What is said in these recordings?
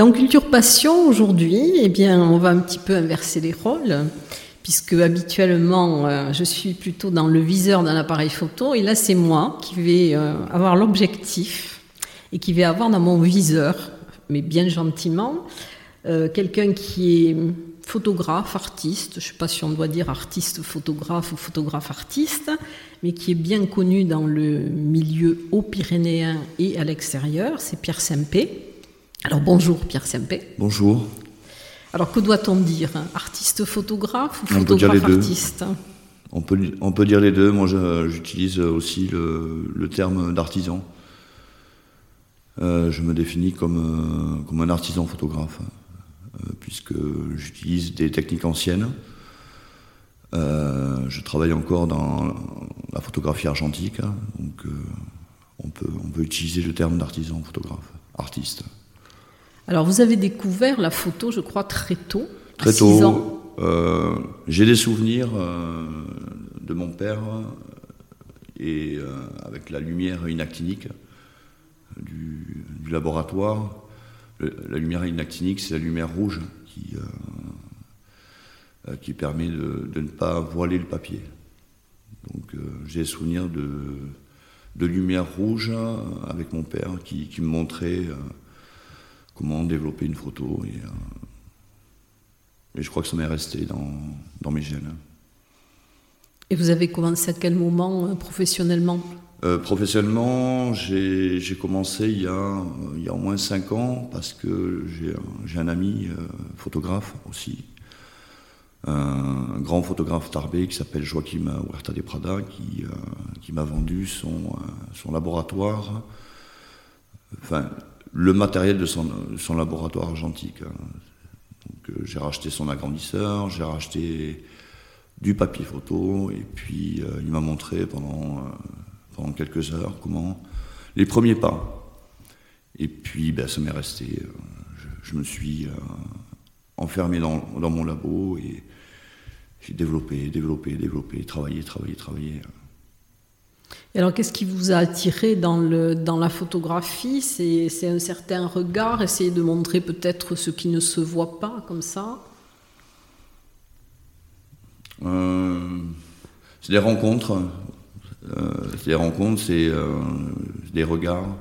Dans Culture Passion, aujourd'hui, eh bien, on va un petit peu inverser les rôles, puisque habituellement, euh, je suis plutôt dans le viseur d'un appareil photo, et là, c'est moi qui vais euh, avoir l'objectif et qui vais avoir dans mon viseur, mais bien gentiment, euh, quelqu'un qui est photographe, artiste, je ne sais pas si on doit dire artiste photographe ou photographe artiste, mais qui est bien connu dans le milieu haut-pyrénéen et à l'extérieur, c'est Pierre Sempé. Alors bonjour Pierre Sempé. Bonjour. Alors que doit-on dire Artiste photographe ou photographe artiste? On peut, on peut dire les deux. Moi j'utilise aussi le, terme d'artisan. Euh, je me définis comme, euh, comme un artisan photographe, euh, puisque j'utilise des techniques anciennes. je travaille encore dans la photographie argentique, hein. donc on, peut, on peut utiliser le terme d'artisan photographe, artiste. Alors vous avez découvert la photo, je crois, très tôt. Très tôt. Euh, j'ai des souvenirs euh, de mon père et euh, avec la lumière inactinique du, laboratoire. la lumière inactinique, c'est la lumière rouge qui, qui permet de, ne pas voiler le papier. Donc j'ai des souvenirs de, de lumière rouge avec mon père qui, qui me montrait comment développer une photo. Et, euh, et je crois que ça m'est resté dans, dans, mes gènes. Et vous avez commencé à quel moment euh, professionnellement? Euh, Professionnellement, j'ai commencé il y, a, il y a au moins 5 ans parce que j'ai un ami photographe aussi, un grand photographe tarbé qui s'appelle Joaquim Huerta de Prada qui, qui m'a vendu son, son laboratoire. Enfin, le matériel de son, son laboratoire argentique. Hein. Donc, euh, j'ai racheté son agrandisseur, j'ai racheté du papier photo, et puis euh, il m'a montré pendant, euh, pendant quelques heures comment les premiers pas. Et puis ben, ça m'est resté. Je, me suis enfermé dans, dans, mon labo et j'ai développé, développé, développé, travaillé, travaillé, travaillé. Alors, qu'est-ce qui vous a attiré dans, la photographie? C'est, un certain regard, essayer de montrer peut-être ce qui ne se voit pas comme ça? Euh, C'est des rencontres. Euh, c'est des rencontres, c'est euh, des regards.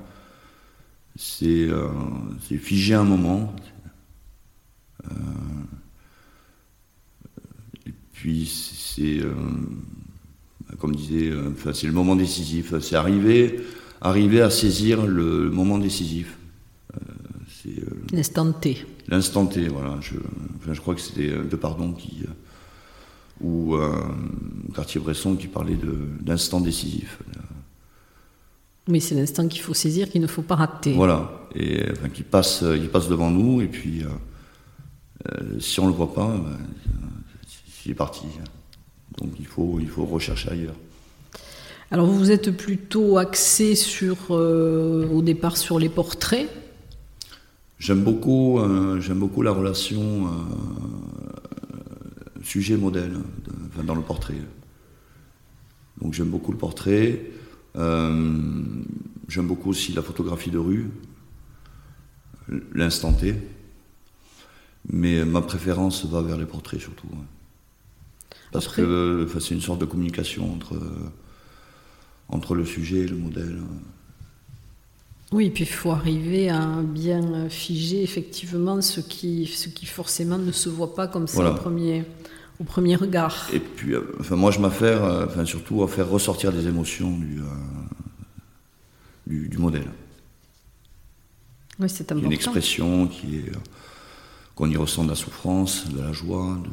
C'est, c'est figer un moment. et puis, c'est comme disait, euh, c'est le moment décisif. C'est arriver, arriver à saisir le moment décisif. Euh, euh, l'instant T. L'instant T, voilà. Je, je crois que c'était De Pardon qui ou Cartier-Bresson qui parlait d'instant décisif. Oui, c'est l'instant qu'il faut saisir, qu'il ne faut pas rater. Voilà, et enfin, qui passe, devant nous, et puis si on ne le voit pas, ben, il est parti. Donc il faut, il faut rechercher ailleurs. Alors vous êtes plutôt axé sur, euh, au départ sur les portraits J'aime beaucoup, euh, j'aime beaucoup la relation euh, sujet-modèle dans le portrait. Donc j'aime beaucoup le portrait. j'aime beaucoup aussi la photographie de rue, l'instant T. Mais ma préférence va vers les portraits surtout. Parce que c'est une sorte de communication entre, entre le sujet et le modèle. Oui, et puis il faut arriver à bien figer effectivement ce qui, ce qui forcément ne se voit pas comme ça au, premier, au premier regard. Et puis, euh, enfin, moi je m'affaire euh, enfin, surtout à faire ressortir des émotions du, euh, du, modèle. Oui, c'est important. Une expression qui est qu'on y ressent de la souffrance, de la joie, de,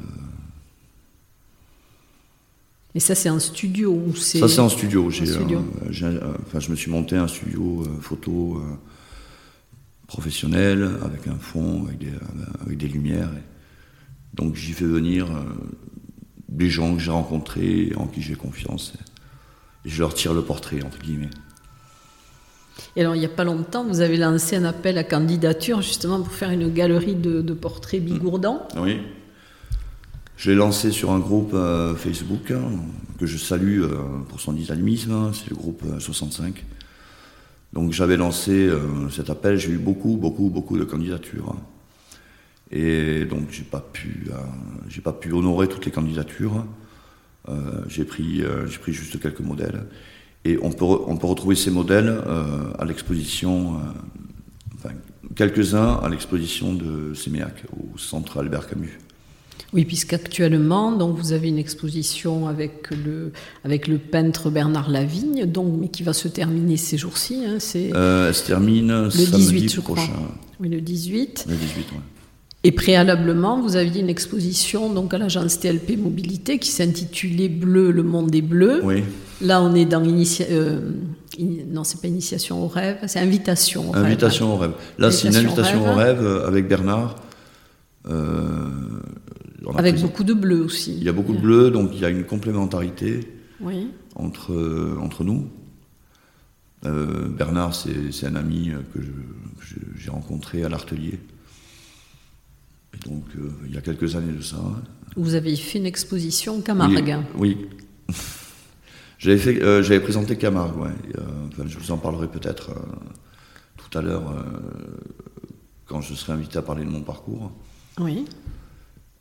et ça, c'est un studio ou c'est Ça, c'est en studio. J'ai, enfin, je me suis monté un studio euh, photo euh, professionnel avec un fond, avec des, avec des lumières. donc, j'y fais venir euh, des gens que j'ai rencontrés, en qui j'ai confiance. Et, je leur tire le portrait, entre guillemets. Et alors, il n'y a pas longtemps, vous avez lancé un appel à candidature justement pour faire une galerie de, de portraits bigourdants. Oui. Je l'ai lancé sur un groupe euh, Facebook hein, que je salue euh, pour son dynamisme, hein, c'est le groupe 65. Euh, Donc j'avais lancé cet appel, j'ai eu beaucoup, beaucoup, beaucoup de candidatures. Hein. Et donc j'ai pas pu, j'ai pas pu honorer toutes les candidatures. j'ai pris, j'ai pris juste quelques modèles. Et on peut, on peut retrouver ces modèles à l'exposition, enfin, quelques-uns à l'exposition de Séméac, au centre Albert Camus. Oui, puisqu'actuellement, donc vous avez une exposition avec le, avec le peintre Bernard Lavigne, donc, mais qui va se terminer ces jours-ci. Hein, c'est euh, elle se termine le 18, je prochain. Crois. Oui, le 18. Le 18, oui. Et préalablement, vous aviez une exposition donc à l'agence TLP Mobilité qui s'intitulait Bleu, le monde des bleus. Oui. Là, on est dans initia euh, non, c'est pas initiation au rêve, c'est invitation au rêve. Invitation au rêve. Là, c'est une invitation au rêve, avec Bernard. Euh, avec beaucoup de bleu aussi. Il y a beaucoup de bleu, donc il y a une complémentarité entre, euh, entre nous. Euh, Bernard, c'est un ami que j'ai rencontré à l'Artelier. Donc, euh, il y a quelques années de ça. Vous avez fait une exposition Camargue. Oui. J'avais présenté Camargue, ouais. je vous en parlerai peut-être tout à l'heure quand je serai invité à parler de mon parcours. Oui.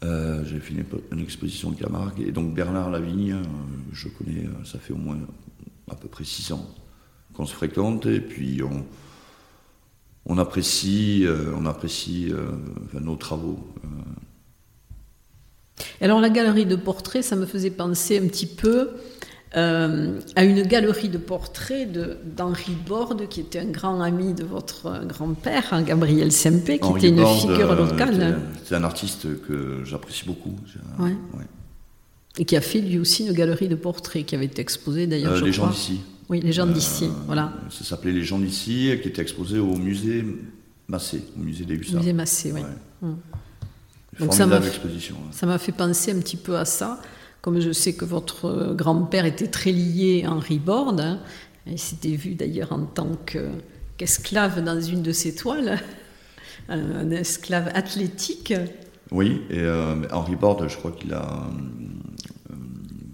Euh, j'ai fait une, exposition de Camargue et donc Bernard Lavigne, euh, je connais, euh, ça fait au moins à peu près six ans qu'on se fréquente et puis on, on apprécie, on apprécie nos travaux. Alors la galerie de portraits, ça me faisait penser un petit peu euh, à une galerie de portraits d'Henri Borde, qui était un grand ami de votre grand-père, hein, Gabriel Sempé, qui était une figure euh, locale. C'est un artiste que j'apprécie beaucoup. Et qui a fait lui aussi une galerie de portraits, qui avait été exposée d'ailleurs. Euh, les gens d'ici. Oui, les gens d'ici, voilà. Ça s'appelait Les gens d'ici, qui était exposé au musée Massé, au musée des Hussards. Musée Massé, oui. Hum. Donc ça m'a fait penser un petit peu à ça comme je sais que votre grand-père était très lié à Henri Borde, hein, il s'était vu d'ailleurs en tant qu'esclave dans une de ses toiles, un esclave athlétique. Oui, et euh, Henri Borde, je crois qu'il a, euh,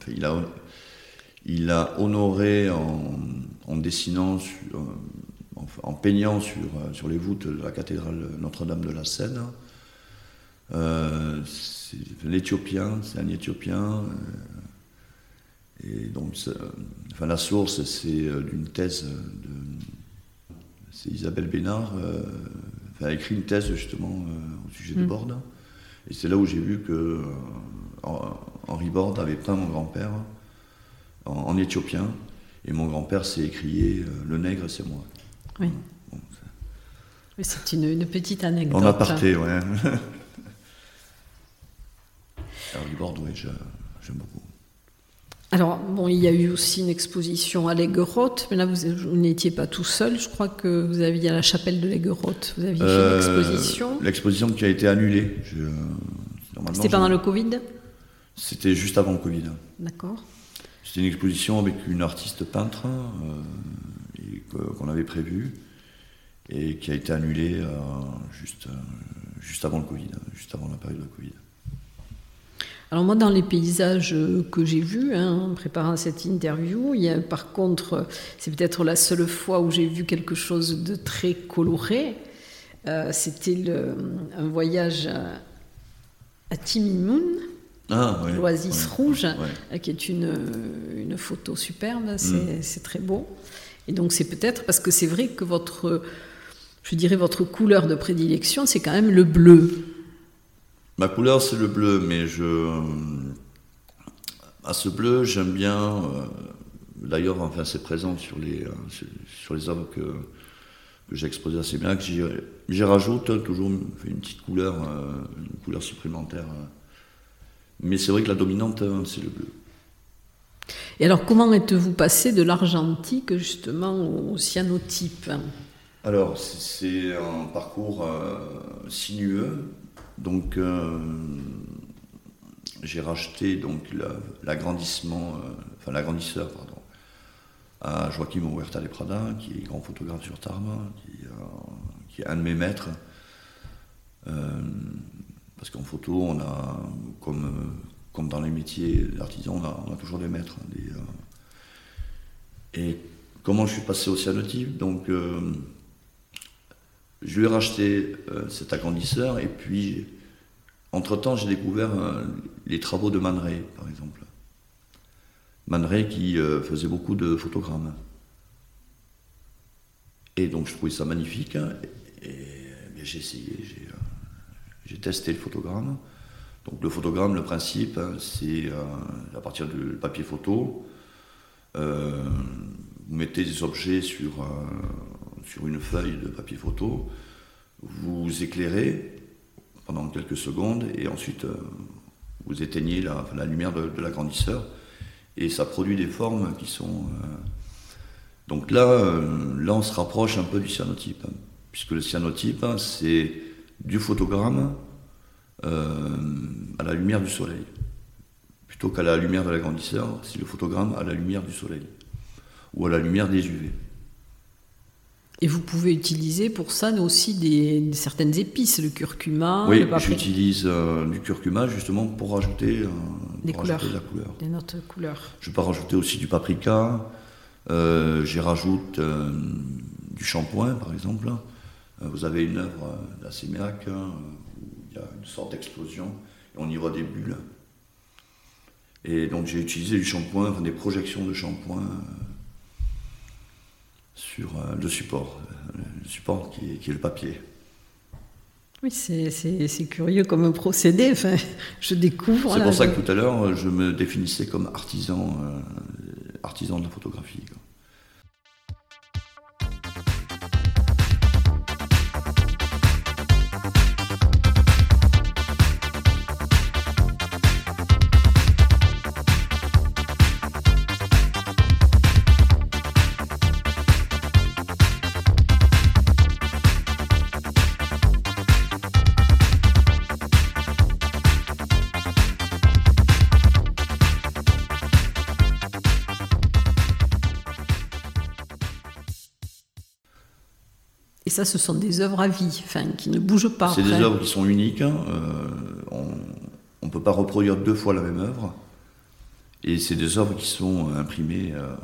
il a, il a honoré en, dessinant, euh, en, peignant sur, sur les voûtes de la cathédrale Notre-Dame de la Seine l'Éthiopien, c'est un Éthiopien. Euh, et donc, enfin, la source, c'est euh, d'une thèse de. C'est Isabelle Bénard, euh, elle a écrit une thèse justement au sujet de mm. Borde. Et c'est là où j'ai vu que Henri Borde avait peint mon grand-père en, éthiopien. Et mon grand-père s'est écrié Le nègre, c'est moi. Oui. c'est une, une, petite anecdote. En aparté, ouais. J'aime beaucoup. Alors, bon, il y a eu aussi une exposition à l'Aiguerotte, mais là, vous, n'étiez pas tout seul. Je crois que vous aviez à la chapelle de l'Aiguerotte, vous aviez fait une euh, exposition. L'exposition qui a été annulée. C'était pendant le Covid? C'était juste avant le Covid. D'accord. C'était une exposition avec une artiste peintre euh, qu'on avait prévue et qui a été annulée euh, juste, juste avant le Covid, juste avant la période de Covid. Alors moi, dans les paysages que j'ai vus hein, en préparant cette interview, il y a, par contre, c'est peut-être la seule fois où j'ai vu quelque chose de très coloré. Euh, c'était un voyage à, à Timimoun. Ah, ouais, l'Oasis ouais, rouge, ouais. qui est une, une photo superbe, Mm. c'est c'est très beau. Et donc c'est peut-être parce que c'est vrai que votre, je dirais votre couleur de prédilection, c'est quand même le bleu. Ma couleur, c'est le bleu, mais je. À ce bleu, j'aime bien. euh, D'ailleurs, enfin, c'est présent sur les, euh, sur, les œuvres que, que j'ai exposées assez bien, que j'y rajoute toujours une, petite couleur, euh, une couleur supplémentaire. euh. Mais c'est vrai que la dominante, euh, c'est le bleu. Et alors comment êtes-vous passé de l'argentique justement au cyanotype? Alors, c'est- un parcours euh, sinueux. Donc, euh, j'ai racheté donc la- l'agrandissement, euh, enfin l'agrandisseur, pardon, à Joaquim Huerta de Prada, qui est grand photographe sur Tarbes, qui, euh, est un de mes maîtres. Parce qu'en photo, on a, comme, comme dans les métiers d'artisan, on a, toujours des maîtres. hein, et comment je suis passé au cyanotype? Donc, je lui ai racheté euh, cet agrandisseur et puis, entre-temps, j'ai découvert euh, les travaux de Man Ray, par exemple. Man Ray qui euh, faisait beaucoup de photogrammes. Et donc, je trouvais ça magnifique. hein, et, j'ai essayé, j'ai, testé le photogramme. Donc, le photogramme, le principe, hein, c'est à partir du papier photo. vous mettez des objets sur, sur une feuille de papier photo, vous éclairez pendant quelques secondes et ensuite euh, vous éteignez la, lumière de, l'agrandisseur et ça produit des formes qui sont. euh, Donc là, euh, là, on se rapproche un peu du cyanotype, hein, puisque le cyanotype, hein, c'est du photogramme à la lumière du soleil. Plutôt qu'à la lumière de l'agrandisseur, c'est le photogramme à la lumière du soleil ou à la lumière des UV. Et vous pouvez utiliser pour ça aussi des, certaines épices, le curcuma, oui, j'utilise euh, du curcuma justement pour rajouter, euh, Des pour rajouter couleurs. de la couleur. des notes couleurs. Je peux rajouter aussi du paprika. Euh, J'y rajoute euh, du shampoing, par exemple. Vous avez une œuvre d'Assémiac hein, où il y a une sorte d'explosion et on y voit des bulles. Et donc j'ai utilisé du shampoing, enfin, des projections de shampoing sur euh, le support, euh, le support qui est, qui est le papier. Oui, c'est- curieux comme procédé. Enfin, je découvre. C'est pour ça que tout à l'heure, je me définissais comme artisan, euh, artisan de la photographie. quoi. Et ça, ce sont des œuvres à vie, enfin, qui ne bougent pas. C'est des œuvres qui sont uniques. hein, euh, on ne peut pas reproduire deux fois la même œuvre. Et c'est des œuvres qui sont imprimées euh,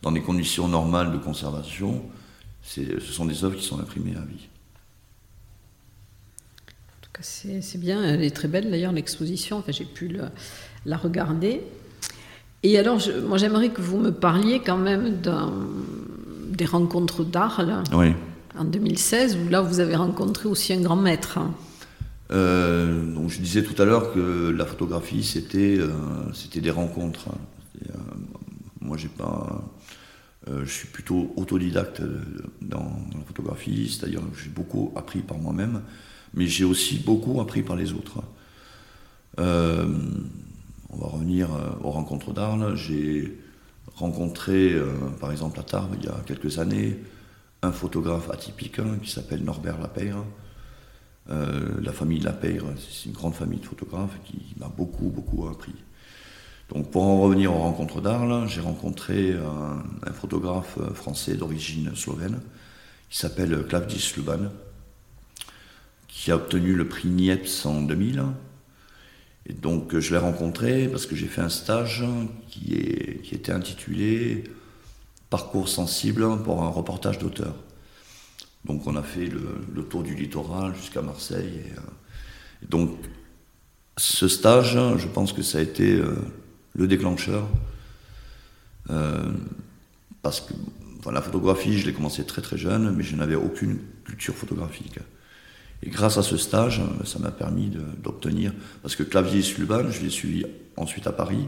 dans des conditions normales de conservation. Ce sont des œuvres qui sont imprimées à vie. En tout cas, c'est c'est bien. Elle est très belle d'ailleurs, l'exposition. Enfin, j'ai pu le- la regarder. Et alors, je- moi, j'aimerais que vous me parliez quand même d'un- des rencontres d'Arles Oui. en 2016, où là, vous avez rencontré aussi un grand maître. hein. Euh, donc je disais tout à l'heure que la photographie c'était euh, c'était des rencontres. hein. Et, euh, moi j'ai pas, je suis plutôt autodidacte dans, la photographie, c'est-à-dire que j'ai beaucoup appris par moi-même, mais j'ai aussi beaucoup appris par les autres. Euh, on va revenir aux rencontres d'Arles. J'ai rencontré, euh, par exemple à Tarbes il y a quelques années, un photographe atypique hein, qui s'appelle Norbert Lapeyre. Euh, la famille Lapeyre, c'est une grande famille de photographes qui m'a beaucoup, beaucoup appris. Donc pour en revenir aux rencontres d'Arles, j'ai rencontré un, un photographe français d'origine slovène qui s'appelle Klavdis Luban, qui a obtenu le prix Niepce en 2000. Et donc je l'ai rencontré parce que j'ai fait un stage qui, était intitulé Parcours sensible pour un reportage d'auteur. Donc on a fait le, tour du littoral jusqu'à Marseille. Euh, donc ce stage, je pense que ça a été le déclencheur. parce que la photographie, je l'ai commencé très très jeune, mais je n'avais aucune culture photographique. Et grâce à ce stage, ça m'a permis d'obtenir, parce que Clavier Sluban, je l'ai suivi ensuite à Paris.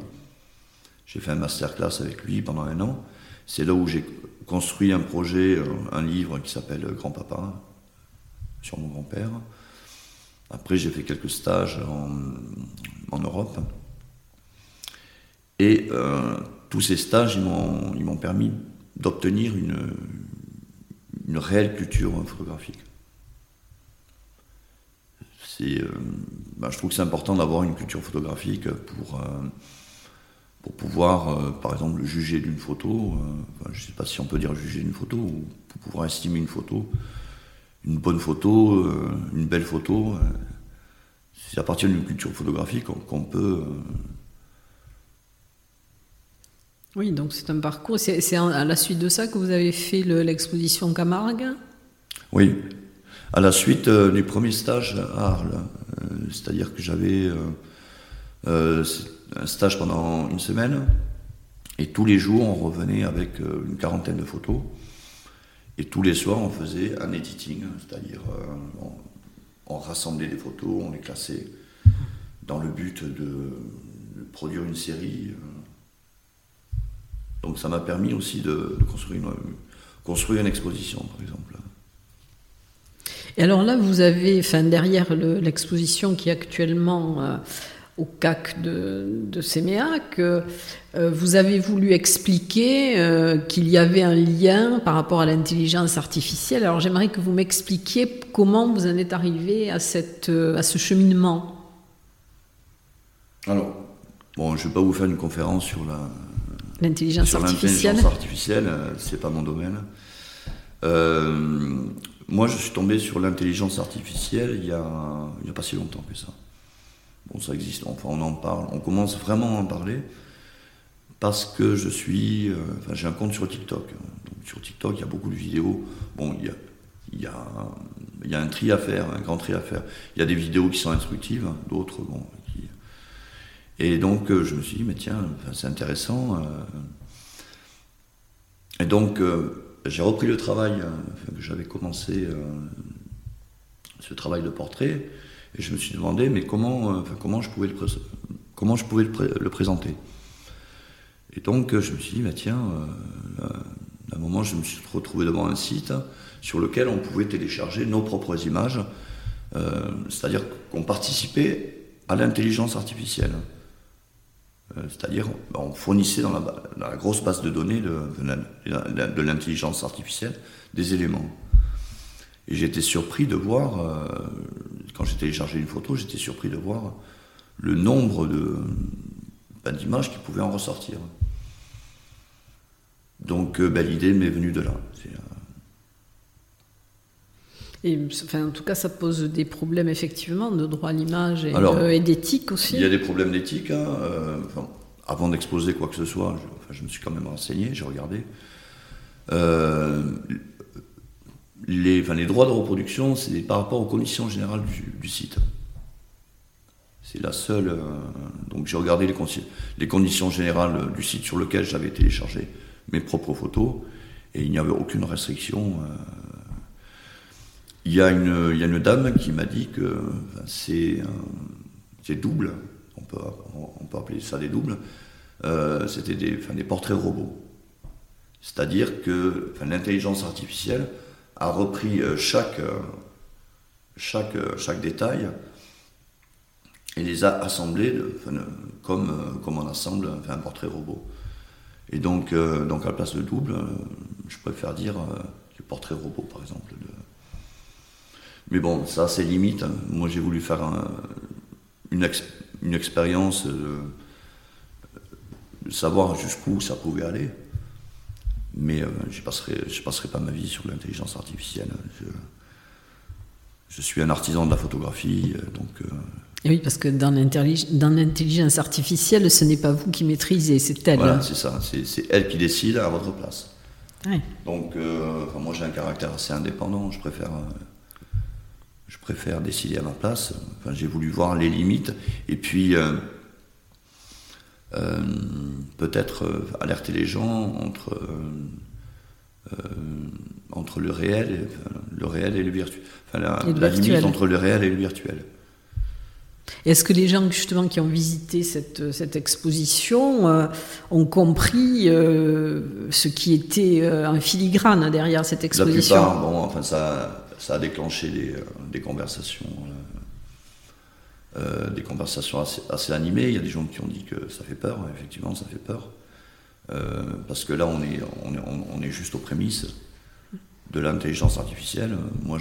J'ai fait un masterclass avec lui pendant un an. C'est là où j'ai construit un projet, un livre qui s'appelle Grand-Papa, sur mon grand-père. Après, j'ai fait quelques stages en, Europe. Et euh, tous ces stages, ils m'ont permis d'obtenir une, une réelle culture photographique. Euh, ben, je trouve que c'est important d'avoir une culture photographique pour, euh, pour pouvoir, euh, par exemple, juger d'une photo. je ne sais pas si on peut dire juger d'une photo, ou pour pouvoir estimer une photo. Une bonne photo, une belle photo. c'est à partir d'une culture photographique qu'on peut oui, donc c'est un parcours. C'est à la suite de ça que vous avez fait l'exposition Camargue? Oui, à la suite euh, du premier stage à Arles. Euh, c'est-à-dire que j'avais euh, un stage pendant une semaine et tous les jours on revenait avec une quarantaine de photos. Et tous les soirs, on faisait un editing, c'est-à-dire on, rassemblait des photos, on les classait dans le but de produire une série. Donc ça m'a permis aussi de, construire, une, construire une exposition, par exemple. Et alors là, vous avez, enfin, derrière l'exposition qui est actuellement euh, au CAC de, de Séméac, euh, vous avez voulu expliquer euh, qu'il y avait un lien par rapport à l'intelligence artificielle. Alors j'aimerais que vous m'expliquiez comment vous en êtes arrivé à, cette, à ce cheminement. Alors, bon, je ne vais pas vous faire une conférence sur la, L'intelligence artificielle. L'intelligence artificielle, c'est pas mon domaine. Euh, moi, je suis tombé sur l'intelligence artificielle il y, a, pas si longtemps que ça. Bon, ça existe, enfin, on en parle, on commence vraiment à en parler parce que je suis, euh, enfin, j'ai un compte sur TikTok. Donc, sur TikTok, il y a beaucoup de vidéos. Bon, il y a, y a, y a un tri à faire, un grand tri à faire. Il y a des vidéos qui sont instructives, d'autres, bon, et donc, euh, je me suis dit, mais tiens, c'est intéressant. Euh. Et donc, j'ai repris le travail que j'avais commencé, ce travail de portrait, et je me suis demandé, mais comment, comment je pouvais, le, comment je pouvais le, présenter Et donc, je me suis dit, mais tiens, à un moment, je me suis retrouvé devant un site sur lequel on pouvait télécharger nos propres images, c'est-à-dire qu'on participait à l'intelligence artificielle. Euh, c'est-à-dire on fournissait dans la, grosse base de données de, l'intelligence artificielle des éléments. Et j'étais surpris de voir, euh, quand j'ai téléchargé une photo, j'étais surpris de voir le nombre ben, d'images qui pouvaient en ressortir. Donc euh, ben, l'idée m'est venue de là. Et, enfin, en tout cas, ça pose des problèmes effectivement de droit à l'image et, d'éthique aussi. Il y a des problèmes d'éthique. Hein, euh, avant d'exposer quoi que ce soit, je, me suis quand même renseigné, j'ai regardé. Euh, les, les, droits de reproduction, c'est par rapport aux conditions générales du, site. C'est la seule. Euh, donc j'ai regardé les, les, conditions générales du site sur lequel j'avais téléchargé mes propres photos et il n'y avait aucune restriction. Il y, a une, il y a une dame qui m'a dit que c'est double, on peut, on peut appeler ça des doubles, euh, c'était des, des, portraits robots. C'est-à-dire que l'intelligence artificielle a repris euh, chaque, euh, chaque, chaque détail et les a assemblés comme, comme on assemble un portrait robot. Et donc, donc à la place de double, je préfère dire le portrait robot par exemple. Mais bon, ça c'est limite. Moi j'ai voulu faire une, une, expérience, euh, de savoir jusqu'où ça pouvait aller. Mais euh, je ne passerai, je passerai pas ma vie sur l'intelligence artificielle. Je, suis un artisan de la photographie, euh, donc. oui, parce que dans l'intelligence artificielle, ce n'est pas vous qui maîtrisez, c'est elle. Voilà, c'est ça, c'est elle qui décide à votre place. Donc, moi j'ai un caractère assez indépendant, je préfère je préfère décider à ma place. Enfin, j'ai voulu voir les limites et puis peut-être alerter les gens entre entre le réel et le réel et le virtuel. Enfin, la, limite entre le réel et le virtuel. Est-ce que les gens justement qui ont visité cette, cette exposition euh, ont compris euh, ce qui était euh, en filigrane derrière cette exposition La plupart, bon, enfin ça, ça a déclenché des, conversations, des conversations assez, assez, animées. Il y a des gens qui ont dit que ça fait peur, effectivement, ça fait peur, parce que là on est, juste aux prémices de l'intelligence artificielle. Moi,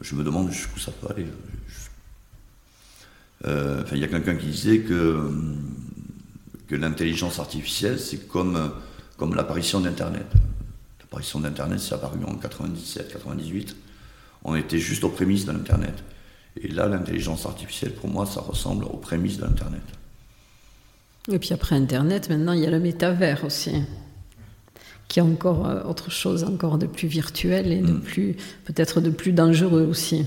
je me demande jusqu'où ça peut aller. Euh, il y a quelqu'un qui disait que, l'intelligence artificielle, c'est comme l'apparition d'Internet. L'apparition d'Internet, c'est apparu en 97, 98. On était juste aux prémices de l'Internet. Et là, l'intelligence artificielle, pour moi, ça ressemble aux prémices de l'Internet. Et puis après Internet, maintenant, il y a le métavers aussi, qui est encore euh, autre chose, encore de plus virtuel et de mm. plus, peut-être de plus dangereux aussi.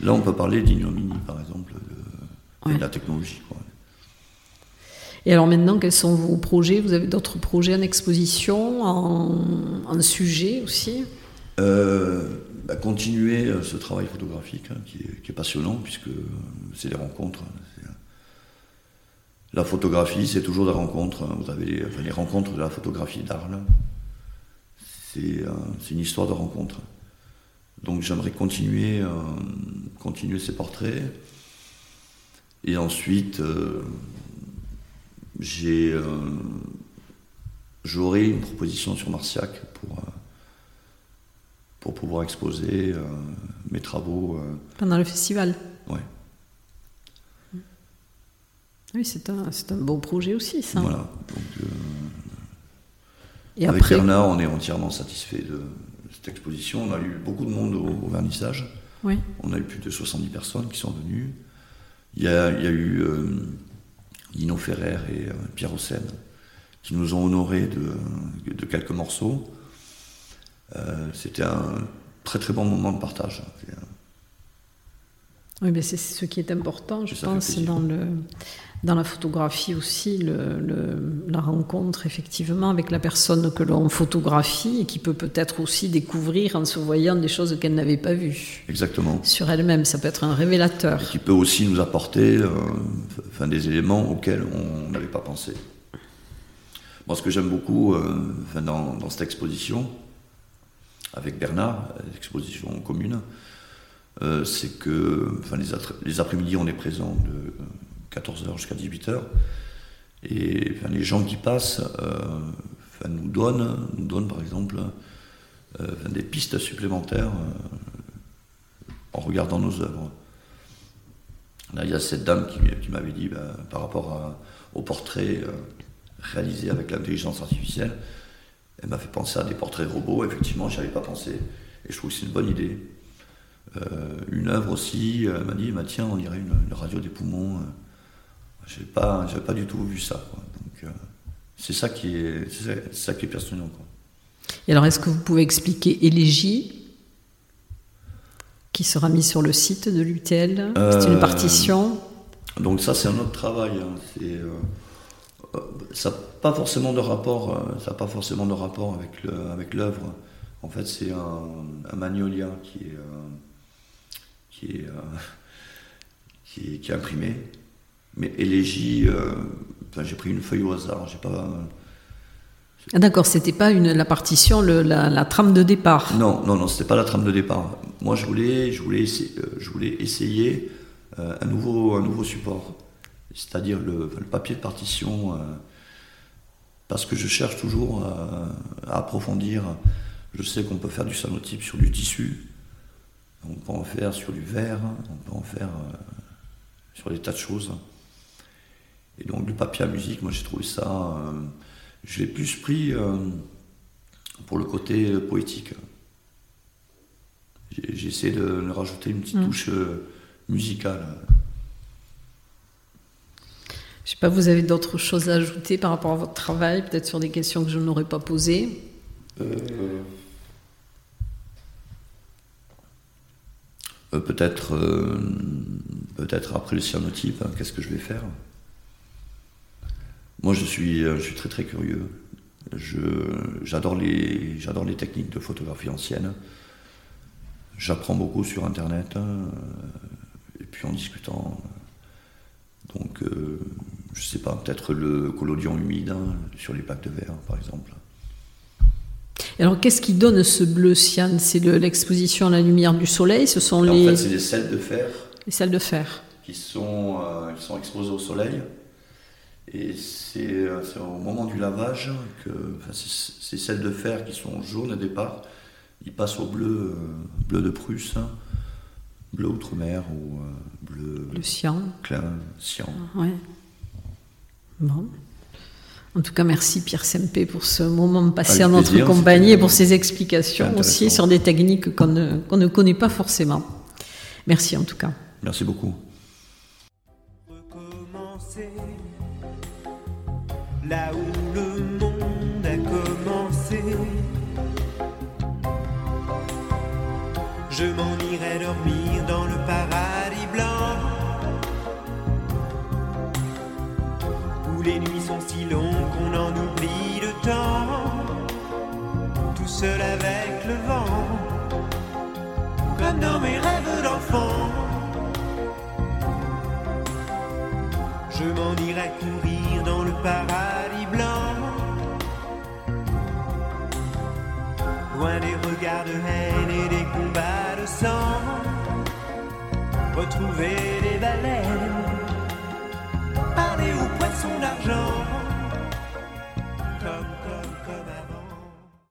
Là, on peut parler d'ignominie, par exemple, de, la technologie. Et alors maintenant, quels sont vos projets? Vous avez d'autres projets en exposition, en, sujet aussi? Euh, bah, Continuer euh, ce travail photographique hein, qui, est, passionnant, puisque c'est des rencontres. La photographie, c'est toujours des rencontres. Hein. Vous avez les, rencontres de la photographie d'Arles. C'est une histoire de rencontres. Donc j'aimerais continuer, euh, continuer ces portraits. Et ensuite, euh, j'ai, euh, j'aurai une proposition sur Marciac pour, pour pouvoir exposer mes travaux. Pendant le festival Oui. Oui, c'est un, c'est un beau projet aussi, ça. Voilà. Et avec après... Bernard, on est entièrement satisfait de, cette exposition. On a eu beaucoup de monde au, vernissage. Oui. On a eu plus de 70 personnes qui sont venues. Il y a, eu euh, Lino Ferrer et euh, Pierre Ossène qui nous ont honorés de, de quelques morceaux. Euh, c'était un très très bon moment de partage. Oui, mais c'est ce qui est important, je pense, dans le dans la photographie aussi, le, la rencontre effectivement avec la personne que l'on photographie et qui peut peut-être aussi découvrir en se voyant des choses qu'elle n'avait pas vues. Exactement. Sur elle-même, ça peut être un révélateur. Et qui peut aussi nous apporter euh, enfin, des éléments auxquels on n'avait pas pensé. Moi, ce que j'aime beaucoup euh, enfin, dans, dans, cette exposition, avec Bernard, l'exposition commune, euh, c'est que enfin, les, les après-midi, on est présent de 14h jusqu'à 18h. Et les gens qui passent euh, nous, donnent, nous donnent, par exemple, euh, des pistes supplémentaires euh, en regardant nos œuvres. Là, il y a cette dame qui, m'avait dit, ben, par rapport au portrait réalisé avec l'intelligence artificielle, elle m'a fait penser à des portraits robots. Effectivement, je n'y avais pas pensé. Et je trouve que c'est une bonne idée. Une œuvre aussi, elle m'a dit, bah, tiens, on dirait une, une radio des poumons. J'ai pas, pas du tout vu ça. Donc, euh, c'est ça qui est, c'est ça qui est passionnant. Quoi. Et alors, est-ce que vous pouvez expliquer Élégie, qui sera mis sur le site de l'UTL C'est une euh, partition? Donc ça, c'est un autre travail. Hein. C'est, euh, ça n'a pas forcément de rapport, ça pas forcément de rapport avec le, avec l'œuvre. En fait, c'est un, un magnolia qui est, qui est, qui est, qui est imprimé mais élégie, euh, j'ai pris une feuille au hasard, j'ai pas. Ah d'accord, c'était pas une, la partition, le, la, trame de départ. Non, non, non, c'était pas la trame de départ. Moi, je voulais, je voulais, essayer, euh, je voulais essayer euh, un, nouveau, un nouveau support, c'est-à-dire le, papier de partition, parce que je cherche toujours à approfondir. Je sais qu'on peut faire du sanotype sur du tissu, on peut en faire sur du verre, on peut en faire sur des tas de choses. Et donc le papier à musique, moi j'ai trouvé ça, euh, je l'ai plus pris euh, pour le côté poétique. J'ai essayé de, rajouter une petite mm. touche euh, musicale. Je sais pas, vous avez d'autres choses à ajouter par rapport à votre travail, peut-être sur des questions que je n'aurais pas posées? Peut-être, peut-être après le cyanotype, hein, qu'est-ce que je vais faire? Moi, je suis, je suis très très curieux. j'adore les, les techniques de photographie ancienne. J'apprends beaucoup sur Internet, hein, et puis en discutant. Donc, euh, je sais pas, peut-être le collodion humide hein, sur les plaques de verre, par exemple. Alors, qu'est-ce qui donne ce bleu cyan? C'est l'exposition à la lumière du soleil Ce sont les. En fait, c'est des sels de fer. Les sels de fer. Qui sont, euh, qui sont exposés au soleil. Et c'est euh, au moment du lavage que ces sels de fer qui sont jaunes au départ il passe au bleu, euh, bleu de Prusse, bleu outre-mer ou euh, bleu. Le cyan. Clin, cyan. Ah, ouais. Bon. En tout cas, merci Pierre Sempé pour ce moment passé en notre compagnie et pour ces explications aussi sur des techniques qu'on ne, ne connaît pas forcément. Merci en tout cas. Merci beaucoup. Là où le monde seul avec le vent, comme dans mes rêves d'enfant. Je m'en irai courir dans le paradis blanc. Loin des regards de haine et des combats retrouver les baleines, aller aux poissons d'argent.